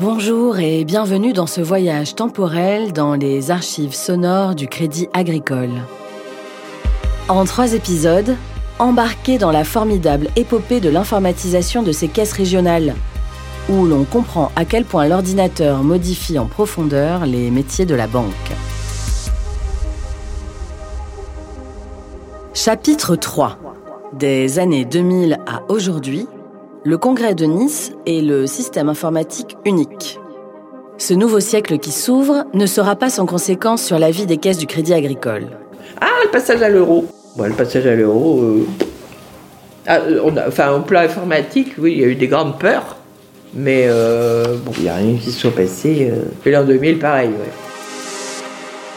Bonjour et bienvenue dans ce voyage temporel dans les archives sonores du Crédit Agricole. En trois épisodes, embarquez dans la formidable épopée de l'informatisation de ces caisses régionales, où l'on comprend à quel point l'ordinateur modifie en profondeur les métiers de la banque. Chapitre 3 Des années 2000 à aujourd'hui, le congrès de Nice est le système informatique unique. Ce nouveau siècle qui s'ouvre ne sera pas sans conséquence sur la vie des caisses du Crédit Agricole. Ah, le passage à l'euro. le passage à l'euro. Euh, ah, enfin, au plan informatique, oui, il y a eu des grandes peurs. Mais euh, bon, il n'y a rien qui se soit passé. Euh, et l'an 2000, pareil, ouais.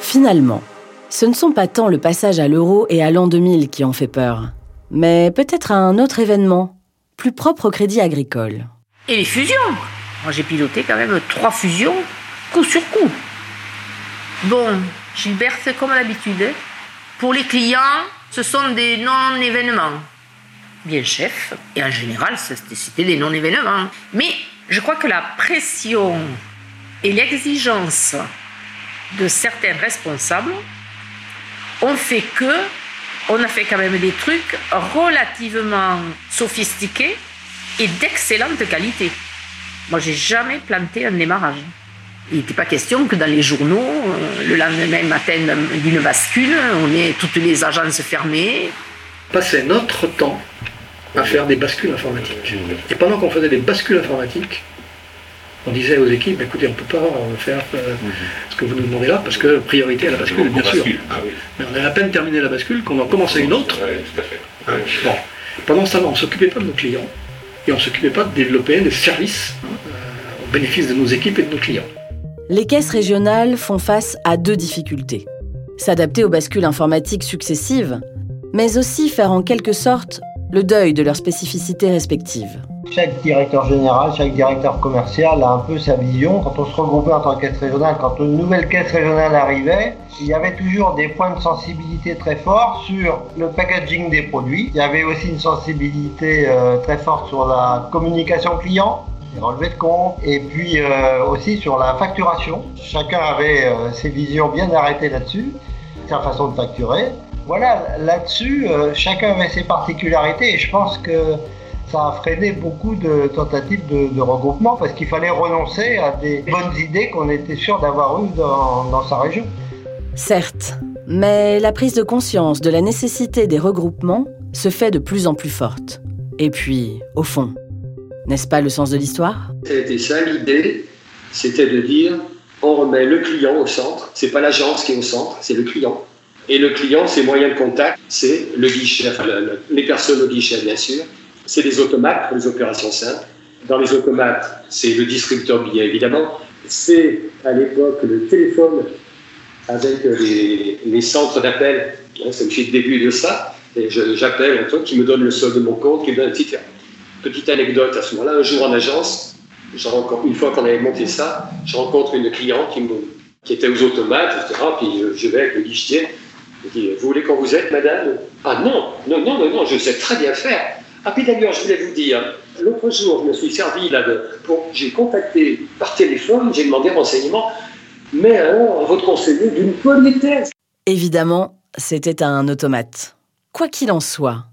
Finalement, ce ne sont pas tant le passage à l'euro et à l'an 2000 qui ont fait peur, mais peut-être un autre événement plus propre au crédit agricole. Et les fusions Moi j'ai piloté quand même trois fusions, coup sur coup. Bon, Gilbert, c'est comme l'habitude. Pour les clients, ce sont des non-événements. Bien chef, et en général, c'était des non-événements. Mais je crois que la pression et l'exigence de certains responsables ont fait que on a fait quand même des trucs relativement sophistiqués et d'excellente qualité. Moi, j'ai jamais planté un démarrage. Il n'était pas question que dans les journaux, euh, le lendemain matin d'une bascule, on ait toutes les agences fermées. Passer notre temps à faire des bascules informatiques. Et pendant qu'on faisait des bascules informatiques, on disait aux équipes, écoutez, on ne peut pas faire euh, ce que vous nous demandez là, parce que priorité à la bascule, bien sûr. Ah Mais on a à peine terminé la bascule qu'on en commençait une autre. Hein, Pendant ce temps-là, on ne s'occupait pas de nos clients et on ne s'occupait pas de développer des services euh, au bénéfice de nos équipes et de nos clients. Les caisses régionales font face à deux difficultés. S'adapter aux bascules informatiques successives, mais aussi faire en quelque sorte le deuil de leurs spécificités respectives. Chaque directeur général, chaque directeur commercial a un peu sa vision. Quand on se regroupait en tant que caisse régionale, quand une nouvelle caisse régionale arrivait, il y avait toujours des points de sensibilité très forts sur le packaging des produits. Il y avait aussi une sensibilité euh, très forte sur la communication client, les relevés de compte, et puis euh, aussi sur la facturation. Chacun avait euh, ses visions bien arrêtées là-dessus, sa façon de facturer. Voilà, là-dessus, chacun avait ses particularités et je pense que ça a freiné beaucoup de tentatives de, regroupement parce qu'il fallait renoncer à des bonnes idées qu'on était sûr d'avoir eues dans, sa région. Certes, mais la prise de conscience de la nécessité des regroupements se fait de plus en plus forte. Et puis, au fond, n'est-ce pas le sens de l'histoire? C'était ça l'idée, c'était de dire on remet le client au centre. C'est pas l'agence qui est au centre, c'est le client. Et le client, ses moyens de contact, c'est le guichet, enfin, les personnes au guichet, bien sûr, c'est les automates pour les opérations simples. Dans les automates, c'est le distributeur billet, évidemment. C'est à l'époque le téléphone avec les, centres d'appel. C'est le début de ça. Et j'appelle un truc qui me donne le solde de mon compte, qui me donne une petite, anecdote à ce moment-là. Un jour en agence, une fois qu'on avait monté ça, je rencontre une cliente qui, était aux automates, etc. Puis je vais avec le guichetier. Je dis Vous voulez qu'on vous aide, madame? Ah non, non, non, non, non, je sais très bien faire. Ah puis d'ailleurs, je voulais vous dire, l'autre jour, je me suis servi là de, j'ai contacté par téléphone, j'ai demandé renseignement, mais alors, votre conseiller d'une politesse. Évidemment, c'était un automate. Quoi qu'il en soit,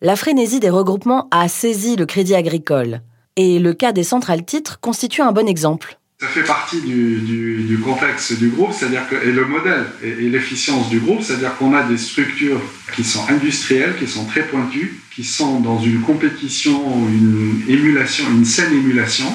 la frénésie des regroupements a saisi le crédit agricole, et le cas des centrales titres constitue un bon exemple. Ça fait partie du, contexte du groupe, c'est-à-dire que et le modèle et, et l'efficience du groupe, c'est-à-dire qu'on a des structures qui sont industrielles, qui sont très pointues, qui sont dans une compétition, une émulation, une saine émulation.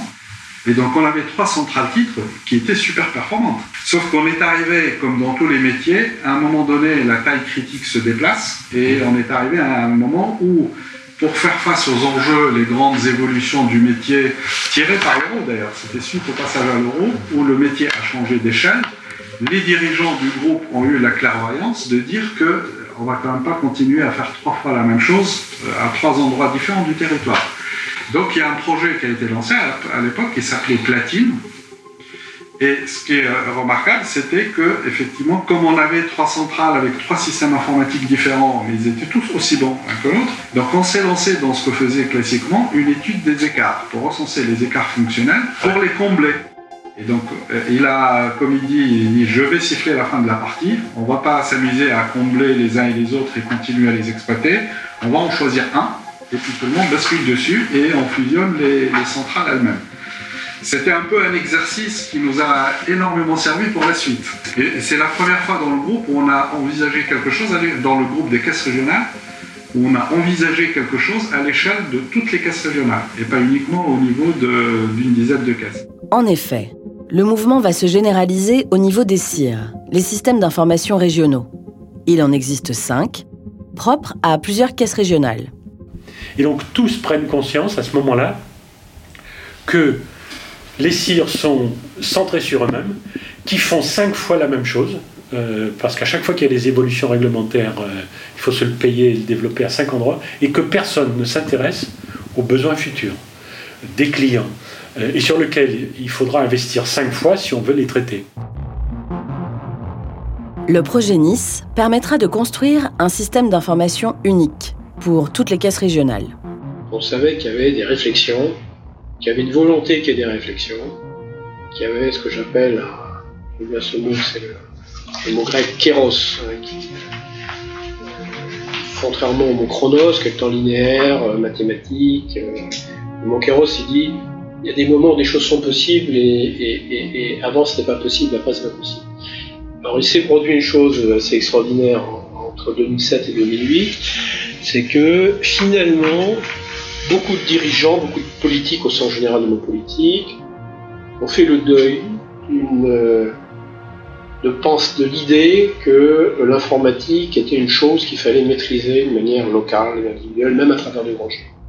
Et donc on avait trois centrales titres qui étaient super performantes. Sauf qu'on est arrivé, comme dans tous les métiers, à un moment donné, la taille critique se déplace et on est arrivé à un moment où pour faire face aux enjeux, les grandes évolutions du métier, tirées par l'euro d'ailleurs, c'était suite au passage à l'euro, où le métier a changé d'échelle, les dirigeants du groupe ont eu la clairvoyance de dire que on va quand même pas continuer à faire trois fois la même chose euh, à trois endroits différents du territoire. Donc il y a un projet qui a été lancé à l'époque qui s'appelait Platine, et ce qui est euh, remarquable, c'était que, effectivement, comme on avait trois centrales avec trois systèmes informatiques différents, mais ils étaient tous aussi bons l'un que l'autre, donc on s'est lancé dans ce que faisait classiquement une étude des écarts, pour recenser les écarts fonctionnels, pour les combler. Et donc, euh, il a, comme il dit, il dit, je vais siffler la fin de la partie. On ne va pas s'amuser à combler les uns et les autres et continuer à les exploiter. On va en choisir un, et tout le monde bascule dessus et on fusionne les, les centrales elles-mêmes. C'était un peu un exercice qui nous a énormément servi pour la suite. Et c'est la première fois dans le groupe où on a envisagé quelque chose, dans le groupe des caisses régionales, où on a envisagé quelque chose à l'échelle de toutes les caisses régionales, et pas uniquement au niveau d'une dizaine de caisses. En effet, le mouvement va se généraliser au niveau des CIR, les systèmes d'information régionaux. Il en existe cinq, propres à plusieurs caisses régionales. Et donc tous prennent conscience à ce moment-là que les CIR sont centrés sur eux-mêmes, qui font cinq fois la même chose, euh, parce qu'à chaque fois qu'il y a des évolutions réglementaires, euh, il faut se le payer et le développer à cinq endroits, et que personne ne s'intéresse aux besoins futurs des clients, euh, et sur lesquels il faudra investir cinq fois si on veut les traiter. Le projet Nice permettra de construire un système d'information unique pour toutes les caisses régionales. On savait qu'il y avait des réflexions qui avait une volonté qu'il y ait des réflexions, qui avait ce que j'appelle, je bien ce mot, c'est le, mot grec kéros, hein, qui, contrairement au mot chronos, qui est le temps linéaire, euh, mathématique, euh, kéros, il dit il y a des moments où des choses sont possibles et, avant ce n'est pas possible, après c'est pas possible. Alors il s'est produit une chose assez extraordinaire entre 2007 et 2008, c'est que finalement beaucoup de dirigeants, beaucoup de politiques au sens général de nos politiques ont fait le deuil de, de l'idée que l'informatique était une chose qu'il fallait maîtriser de manière locale et individuelle, même à travers des grands Et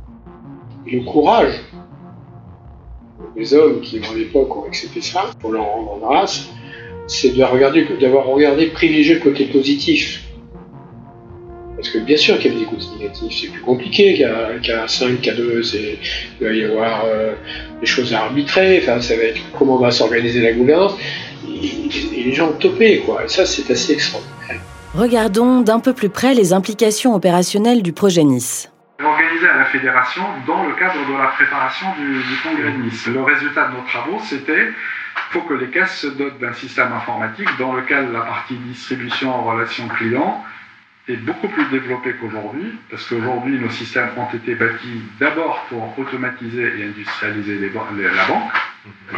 le courage des hommes qui, à l'époque, ont accepté ça, pour leur rendre grâce, c'est d'avoir regardé privilégier le côté positif parce que bien sûr qu'il y a des côtés négatifs, c'est plus compliqué qu'à 5, qu'à 2, il va y avoir euh, des choses à arbitrer, enfin, ça va être comment va s'organiser la gouvernance, et, les gens ont topé, quoi. Et ça, c'est assez extraordinaire. Regardons d'un peu plus près les implications opérationnelles du projet Nice. Organisé à la fédération dans le cadre de la préparation du, du congrès de Nice. Le résultat de nos travaux, c'était faut que les caisses se dotent d'un système informatique dans lequel la partie distribution en relation client est beaucoup plus développé qu'aujourd'hui, parce qu'aujourd'hui, nos systèmes ont été bâtis d'abord pour automatiser et industrialiser les, la banque.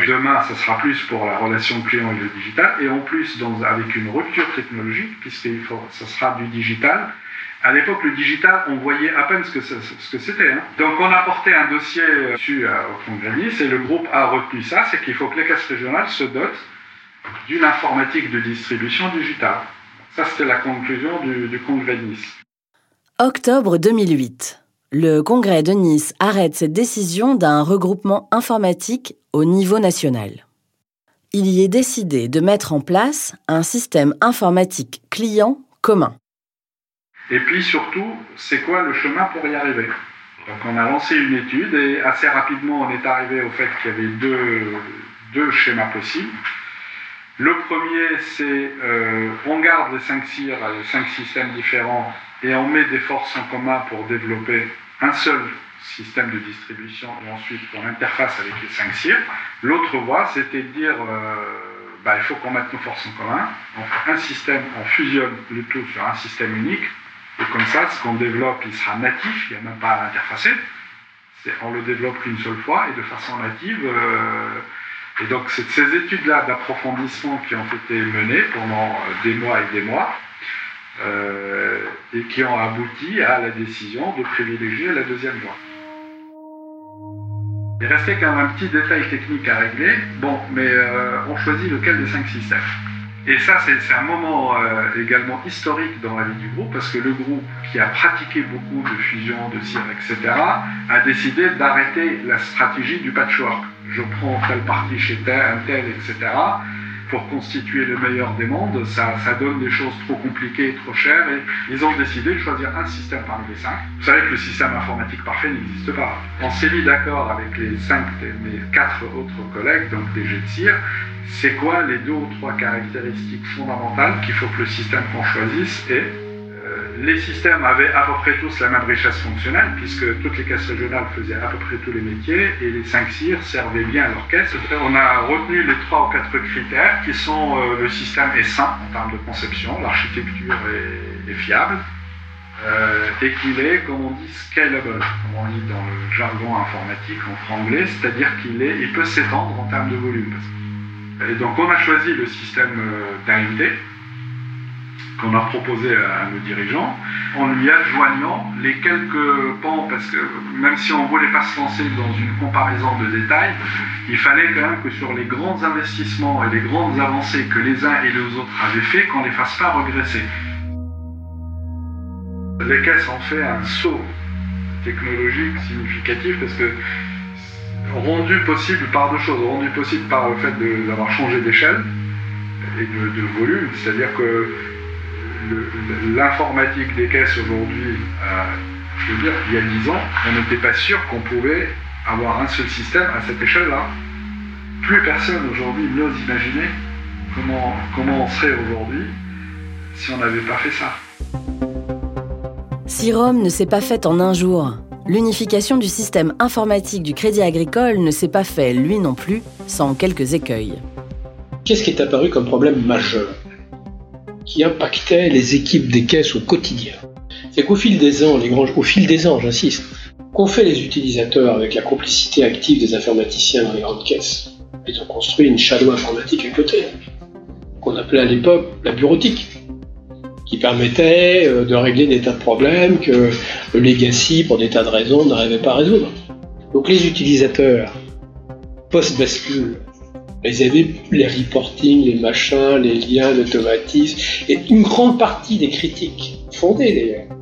Demain, ce sera plus pour la relation client et le digital, et en plus, dans, avec une rupture technologique, puisque ce sera du digital. À l'époque, le digital, on voyait à peine ce que, c'était. Hein. Donc, on a porté un dossier dessus au Congrès et le groupe a retenu ça, c'est qu'il faut que les caisses régionales se dotent d'une informatique de distribution digitale. Ça, c'était la conclusion du, congrès de Nice. Octobre 2008. Le congrès de Nice arrête cette décision d'un regroupement informatique au niveau national. Il y est décidé de mettre en place un système informatique client commun. Et puis surtout, c'est quoi le chemin pour y arriver? Donc on a lancé une étude et assez rapidement on est arrivé au fait qu'il y avait deux, deux schémas possibles. Le premier, c'est euh, on garde les cinq CIR, les cinq systèmes différents, et on met des forces en commun pour développer un seul système de distribution et ensuite on interface avec les cinq CIR. L'autre voie, c'était de dire euh, bah, il faut qu'on mette nos forces en commun, on fait un système, on fusionne le tout sur un système unique, et comme ça, ce qu'on développe, il sera natif, il n'y a même pas à l'interfacer. On le développe qu'une seule fois et de façon native. Euh, et donc, c'est ces études-là d'approfondissement qui ont été menées pendant euh, des mois et des mois euh, et qui ont abouti à la décision de privilégier la deuxième voie. Il restait quand même un petit détail technique à régler. Bon, mais on choisit lequel des cinq systèmes. Et ça, c'est un moment également historique dans la vie du groupe, parce que le groupe, qui a pratiqué beaucoup de fusion, de CIR, etc., a décidé d'arrêter la stratégie du patchwork je prends telle partie chez tel, un tel, etc. Pour constituer le meilleur des mondes, ça, donne des choses trop compliquées, trop chères, et ils ont décidé de choisir un système parmi les cinq. Vous savez que le système informatique parfait n'existe pas. On s'est mis d'accord avec les cinq, mes quatre autres collègues, donc des jets de cire, c'est quoi les deux ou trois caractéristiques fondamentales qu'il faut que le système qu'on choisisse ait. Euh, les systèmes avaient à peu près tous la même richesse fonctionnelle, puisque toutes les caisses régionales faisaient à peu près tous les métiers, et les 5 CIR servaient bien à leur caisse. On a retenu les 3 ou 4 critères, qui sont euh, le système est sain en termes de conception, l'architecture est, fiable, euh, et qu'il est, comme on dit, scalable, comme on dit dans le jargon informatique en franglais, c'est-à-dire qu'il il peut s'étendre en termes de volume. Et donc on a choisi le système d'AMD, qu'on a proposé à, nos dirigeants, en lui adjoignant les quelques pans, parce que même si on ne voulait pas se lancer dans une comparaison de détails, il fallait quand même que sur les grands investissements et les grandes avancées que les uns et les autres avaient fait, qu'on ne les fasse pas regresser. Les caisses ont fait un saut technologique significatif parce que rendu possible par deux choses, rendu possible par le fait d'avoir changé d'échelle et de, de volume, c'est-à-dire que l'informatique des caisses aujourd'hui, euh, je veux dire, il y a 10 ans, on n'était pas sûr qu'on pouvait avoir un seul système à cette échelle-là. Plus personne aujourd'hui n'ose imaginer comment, comment on serait aujourd'hui si on n'avait pas fait ça. Si Rome ne s'est pas faite en un jour, l'unification du système informatique du Crédit Agricole ne s'est pas fait, lui non plus, sans quelques écueils. Qu'est-ce qui est apparu comme problème majeur? Qui impactait les équipes des caisses au quotidien. C'est qu'au fil des ans, au fil des ans, j'insiste, qu'ont fait les utilisateurs avec la complicité active des informaticiens dans les grandes caisses? Ils ont construit une shadow informatique à côté, qu'on appelait à l'époque la bureautique, qui permettait euh, de régler des tas de problèmes que le legacy, pour des tas de raisons, n'arrivait pas à résoudre. Donc les utilisateurs, post-bascule, ils avaient les reporting, les machins, les liens, l'automatisme, et une grande partie des critiques, fondées d'ailleurs,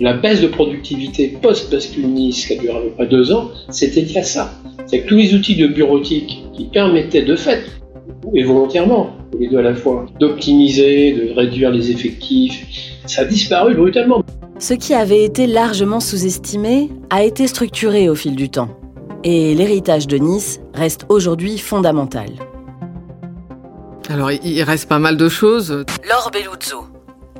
la baisse de productivité post-bascule Nice, qui a duré à peu près deux ans, c'était lié à ça. C'est que tous les outils de bureautique qui permettaient de fait, et volontairement, les deux à la fois, d'optimiser, de réduire les effectifs, ça a disparu brutalement. Ce qui avait été largement sous-estimé a été structuré au fil du temps et l'héritage de Nice reste aujourd'hui fondamental. Alors, il reste pas mal de choses. Laure Belluzzo,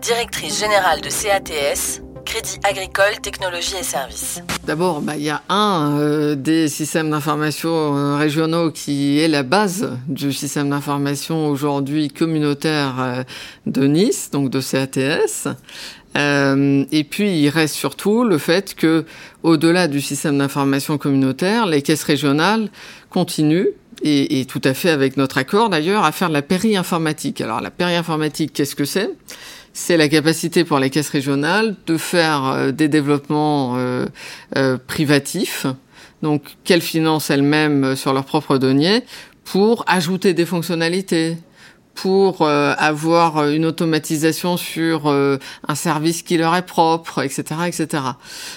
directrice générale de CATS, Crédit Agricole, Technologie et Services. D'abord, bah, il y a un euh, des systèmes d'information euh, régionaux qui est la base du système d'information aujourd'hui communautaire euh, de Nice, donc de CATS. Euh, et puis il reste surtout le fait que, au-delà du système d'information communautaire, les caisses régionales continuent et, et, tout à fait avec notre accord d'ailleurs, à faire de la péri-informatique. Alors la péri-informatique, qu'est-ce que c'est? C'est la capacité pour les caisses régionales de faire euh, des développements euh, euh, privatifs, donc qu'elles financent elles-mêmes sur leurs propres deniers, pour ajouter des fonctionnalités, pour euh, avoir une automatisation sur euh, un service qui leur est propre, etc., etc.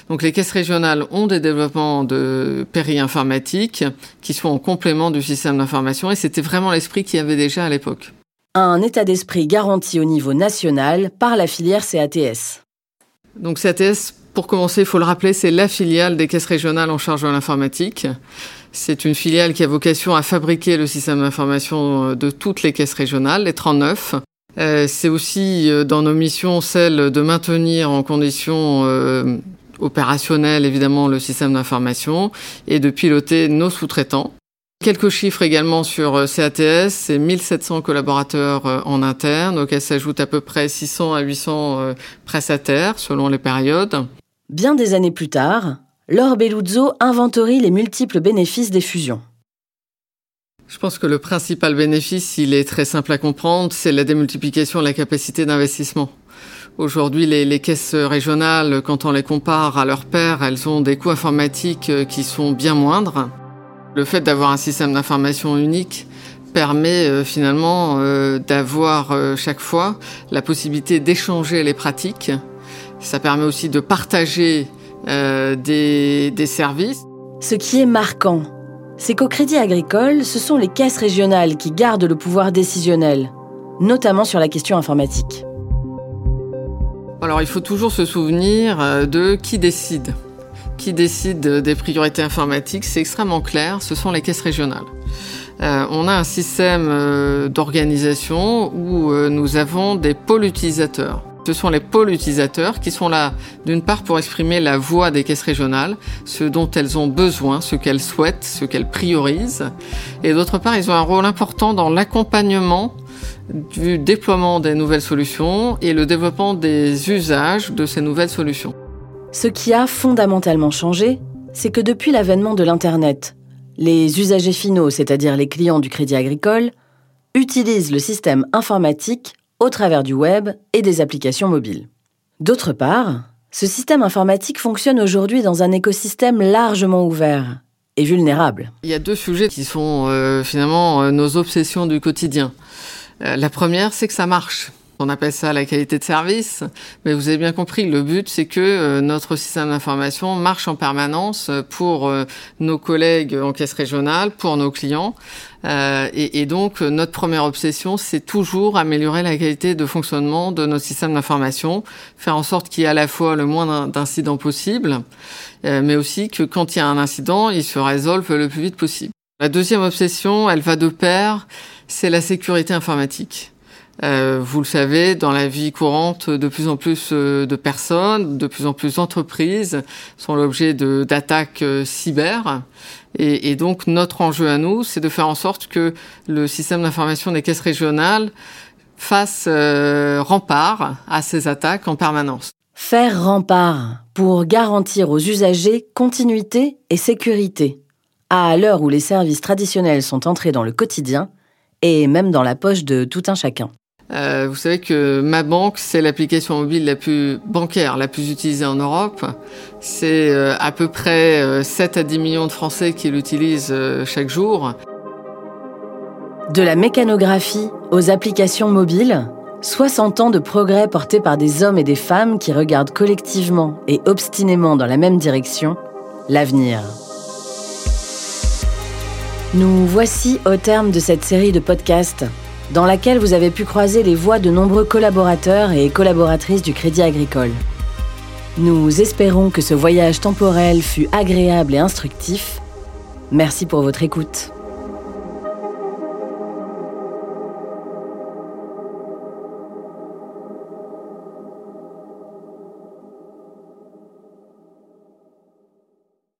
Donc les caisses régionales ont des développements de péri-informatique qui sont en complément du système d'information et c'était vraiment l'esprit qu'il y avait déjà à l'époque. Un état d'esprit garanti au niveau national par la filière CATS. Donc CATS, pour commencer, il faut le rappeler, c'est la filiale des caisses régionales en charge de l'informatique. C'est une filiale qui a vocation à fabriquer le système d'information de toutes les caisses régionales, les 39. Euh, c'est aussi euh, dans nos missions celle de maintenir en conditions euh, opérationnelles évidemment le système d'information et de piloter nos sous-traitants. Quelques chiffres également sur CATS, c'est 1700 collaborateurs en interne, auxquels s'ajoutent à peu près 600 à 800 prestataires selon les périodes. Bien des années plus tard, Laure Belluzzo inventorie les multiples bénéfices des fusions. Je pense que le principal bénéfice, il est très simple à comprendre, c'est la démultiplication de la capacité d'investissement. Aujourd'hui, les, caisses régionales, quand on les compare à leurs pairs, elles ont des coûts informatiques euh, qui sont bien moindres. Le fait d'avoir un système d'information unique permet euh, finalement euh, d'avoir chaque fois la possibilité d'échanger les pratiques. Ça permet aussi de partager euh, des, des services. Ce qui est marquant, c'est qu'au Crédit Agricole, ce sont les caisses régionales qui gardent le pouvoir décisionnel, notamment sur la question informatique. Alors il faut toujours se souvenir euh, de qui décide. Qui décide des priorités informatiques, c'est extrêmement clair, ce sont les caisses régionales. Euh, on a un système euh, d'organisation où euh, nous avons des pôles utilisateurs Ce sont les pôles utilisateurs qui sont là, d'une part, pour exprimer la voix des caisses régionales, ce dont elles ont besoin, ce qu'elles souhaitent, ce qu'elles priorisent. Et d'autre part, ils ont un rôle important dans l'accompagnement du déploiement des nouvelles solutions et le développement des usages de ces nouvelles solutions. Ce qui a fondamentalement changé, c'est que depuis l'avènement de l'Internet, les usagers finaux, c'est-à-dire les clients du Crédit Agricole, utilisent le système informatique au travers du web et des applications mobiles. D'autre part, ce système informatique fonctionne aujourd'hui dans un écosystème largement ouvert et vulnérable. Il y a deux sujets qui sont euh, finalement euh, nos obsessions du quotidien. Euh, la première, c'est que ça marche. On appelle ça la qualité de service, mais vous avez bien compris, le but c'est que euh, notre système d'information marche en permanence pour euh, nos collègues en caisse régionale, pour nos clients. Euh, et, et, donc notre première obsession, c'est toujours améliorer la qualité de fonctionnement de nos systèmes d'information, faire en sorte qu'il y ait à la fois le moins d'incidents possible, mais aussi que quand il y a un incident, il se résolve le plus vite possible. La deuxième obsession, elle va de pair, c'est la sécurité informatique. Euh, vous le savez, dans la vie courante, de plus en plus euh, de personnes, de plus en plus d'entreprises sont l'objet d'attaques euh, cyber. Et, donc notre enjeu à nous, c'est de faire en sorte que le système d'information des caisses régionales fasse rempart à ces attaques en permanence. Faire rempart pour garantir aux usagers continuité et sécurité. À l'heure où les services traditionnels sont entrés dans le quotidien et même dans la poche de tout un chacun. Euh, vous savez que ma banque, c'est l'application mobile la plus bancaire, la plus utilisée en Europe. C'est euh, à peu près euh, 7 à 10 millions de Français qui l'utilisent euh, chaque jour. De la mécanographie aux applications mobiles, 60 ans de progrès portés par des hommes et des femmes qui regardent collectivement et obstinément dans la même direction, l'avenir. Nous voici au terme de cette série de podcasts dans laquelle vous avez pu croiser les voix de nombreux collaborateurs et collaboratrices du Crédit Agricole. Nous espérons que ce voyage temporel fut agréable et instructif. Merci pour votre écoute.